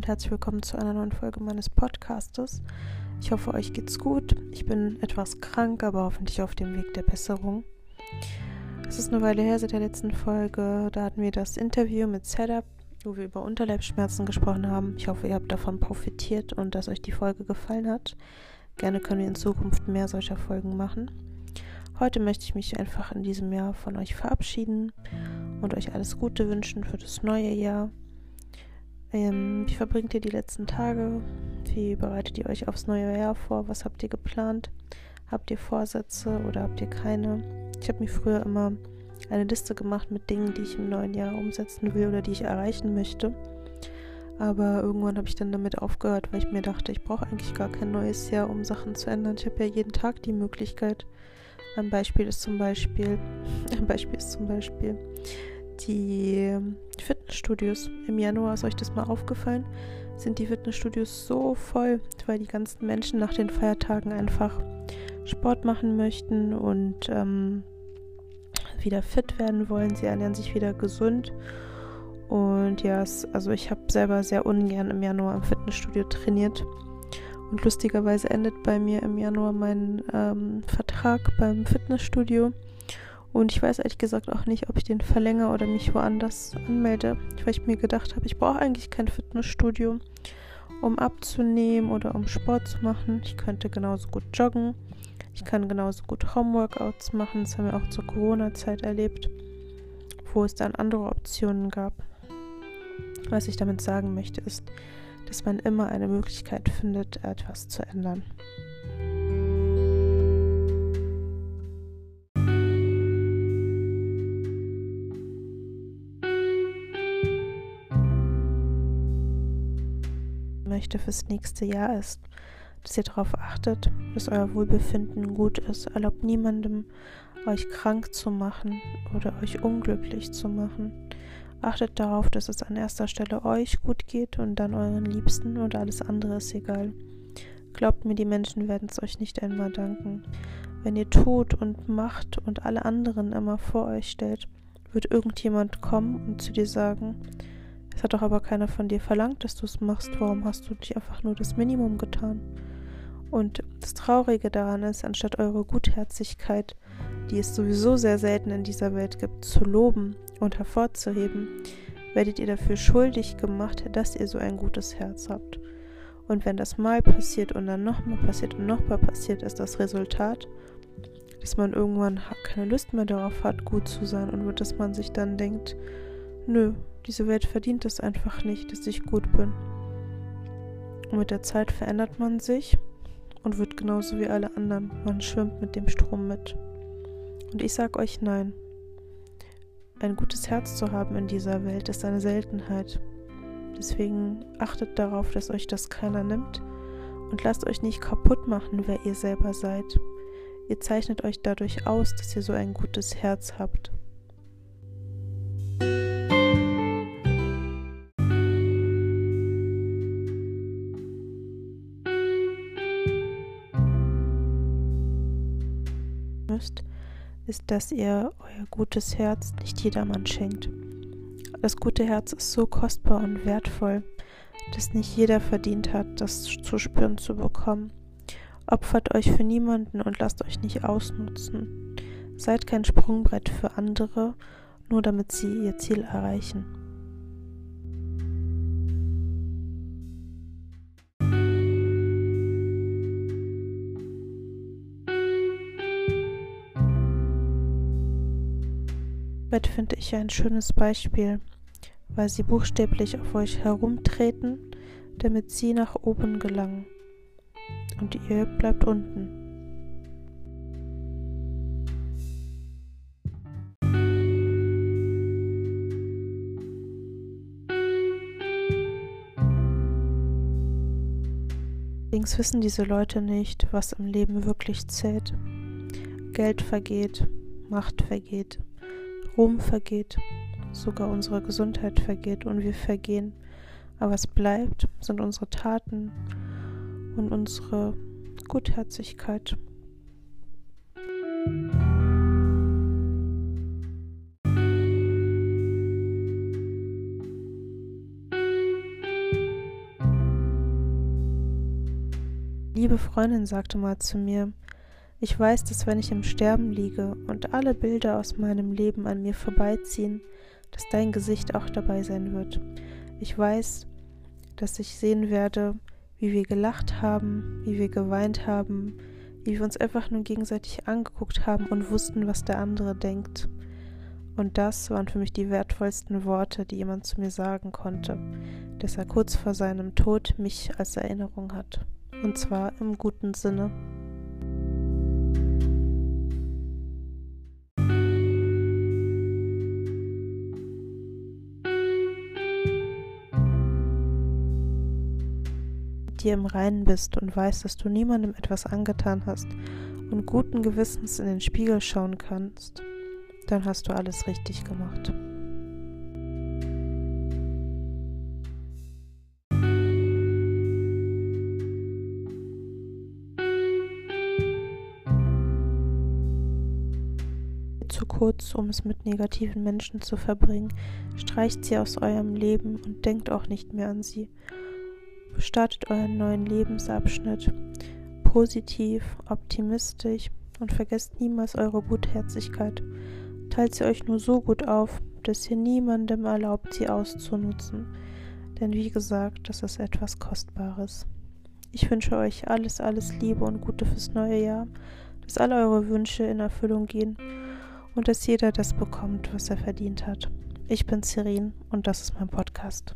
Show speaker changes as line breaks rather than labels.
und herzlich willkommen zu einer neuen Folge meines Podcastes. Ich hoffe, euch geht's gut. Ich bin etwas krank, aber hoffentlich auf dem Weg der Besserung. Es ist eine Weile her seit der letzten Folge. Da hatten wir das Interview mit Setup, wo wir über Unterleibsschmerzen gesprochen haben. Ich hoffe, ihr habt davon profitiert und dass euch die Folge gefallen hat. Gerne können wir in Zukunft mehr solcher Folgen machen. Heute möchte ich mich einfach in diesem Jahr von euch verabschieden und euch alles Gute wünschen für das neue Jahr. Ähm, wie verbringt ihr die letzten Tage? Wie bereitet ihr euch aufs neue Jahr vor? Was habt ihr geplant? Habt ihr Vorsätze oder habt ihr keine? Ich habe mir früher immer eine Liste gemacht mit Dingen, die ich im neuen Jahr umsetzen will oder die ich erreichen möchte. Aber irgendwann habe ich dann damit aufgehört, weil ich mir dachte, ich brauche eigentlich gar kein neues Jahr, um Sachen zu ändern. Ich habe ja jeden Tag die Möglichkeit. Ein Beispiel ist zum Beispiel, ein Beispiel ist zum Beispiel, die Fitnessstudios. Im Januar ist euch das mal aufgefallen, sind die Fitnessstudios so voll, weil die ganzen Menschen nach den Feiertagen einfach Sport machen möchten und ähm, wieder fit werden wollen. Sie ernähren sich wieder gesund. Und ja, es, also ich habe selber sehr ungern im Januar im Fitnessstudio trainiert. Und lustigerweise endet bei mir im Januar mein ähm, Vertrag beim Fitnessstudio. Und ich weiß ehrlich gesagt auch nicht, ob ich den verlängere oder mich woanders anmelde, weil ich mir gedacht habe, ich brauche eigentlich kein Fitnessstudio, um abzunehmen oder um Sport zu machen. Ich könnte genauso gut joggen. Ich kann genauso gut Homeworkouts machen. Das haben wir auch zur Corona-Zeit erlebt, wo es dann andere Optionen gab. Was ich damit sagen möchte, ist, dass man immer eine Möglichkeit findet, etwas zu ändern. Möchte fürs nächste Jahr ist, dass ihr darauf achtet, dass euer Wohlbefinden gut ist. Erlaubt niemandem, euch krank zu machen oder euch unglücklich zu machen. Achtet darauf, dass es an erster Stelle euch gut geht und dann euren Liebsten und alles andere ist egal. Glaubt mir, die Menschen werden es euch nicht einmal danken. Wenn ihr tut und macht und alle anderen immer vor euch stellt, wird irgendjemand kommen und zu dir sagen, es hat doch aber keiner von dir verlangt, dass du es machst. Warum hast du nicht einfach nur das Minimum getan? Und das Traurige daran ist, anstatt eure Gutherzigkeit, die es sowieso sehr selten in dieser Welt gibt, zu loben und hervorzuheben, werdet ihr dafür schuldig gemacht, dass ihr so ein gutes Herz habt. Und wenn das mal passiert und dann nochmal passiert und nochmal passiert, ist das Resultat, dass man irgendwann keine Lust mehr darauf hat, gut zu sein und dass man sich dann denkt, nö, diese Welt verdient es einfach nicht, dass ich gut bin. Und mit der Zeit verändert man sich und wird genauso wie alle anderen. Man schwimmt mit dem Strom mit. Und ich sag euch nein. Ein gutes Herz zu haben in dieser Welt ist eine Seltenheit. Deswegen achtet darauf, dass euch das keiner nimmt und lasst euch nicht kaputt machen, wer ihr selber seid. Ihr zeichnet euch dadurch aus, dass ihr so ein gutes Herz habt. Müsst, ist, dass ihr euer gutes Herz nicht jedermann schenkt. Das gute Herz ist so kostbar und wertvoll, dass nicht jeder verdient hat, das zu spüren zu bekommen. Opfert euch für niemanden und lasst euch nicht ausnutzen. Seid kein Sprungbrett für andere, nur damit sie ihr Ziel erreichen. Bett finde ich ein schönes Beispiel, weil sie buchstäblich auf euch herumtreten, damit sie nach oben gelangen. Und ihr bleibt unten. Allerdings wissen diese Leute nicht, was im Leben wirklich zählt. Geld vergeht, Macht vergeht. Ruhm vergeht, sogar unsere Gesundheit vergeht und wir vergehen. Aber was bleibt, sind unsere Taten und unsere Gutherzigkeit. Liebe Freundin sagte mal zu mir, ich weiß, dass wenn ich im Sterben liege und alle Bilder aus meinem Leben an mir vorbeiziehen, dass dein Gesicht auch dabei sein wird. Ich weiß, dass ich sehen werde, wie wir gelacht haben, wie wir geweint haben, wie wir uns einfach nur gegenseitig angeguckt haben und wussten, was der andere denkt. Und das waren für mich die wertvollsten Worte, die jemand zu mir sagen konnte, dass er kurz vor seinem Tod mich als Erinnerung hat. Und zwar im guten Sinne. Dir im Reinen bist und weißt, dass du niemandem etwas angetan hast und guten Gewissens in den Spiegel schauen kannst, dann hast du alles richtig gemacht. Kurz, um es mit negativen Menschen zu verbringen. Streicht sie aus eurem Leben und denkt auch nicht mehr an sie. Startet euren neuen Lebensabschnitt positiv, optimistisch und vergesst niemals eure Gutherzigkeit. Teilt sie euch nur so gut auf, dass ihr niemandem erlaubt, sie auszunutzen. Denn wie gesagt, das ist etwas Kostbares. Ich wünsche euch alles, alles Liebe und Gute fürs neue Jahr, dass alle eure Wünsche in Erfüllung gehen und dass jeder das bekommt, was er verdient hat. Ich bin Cerin und das ist mein Podcast.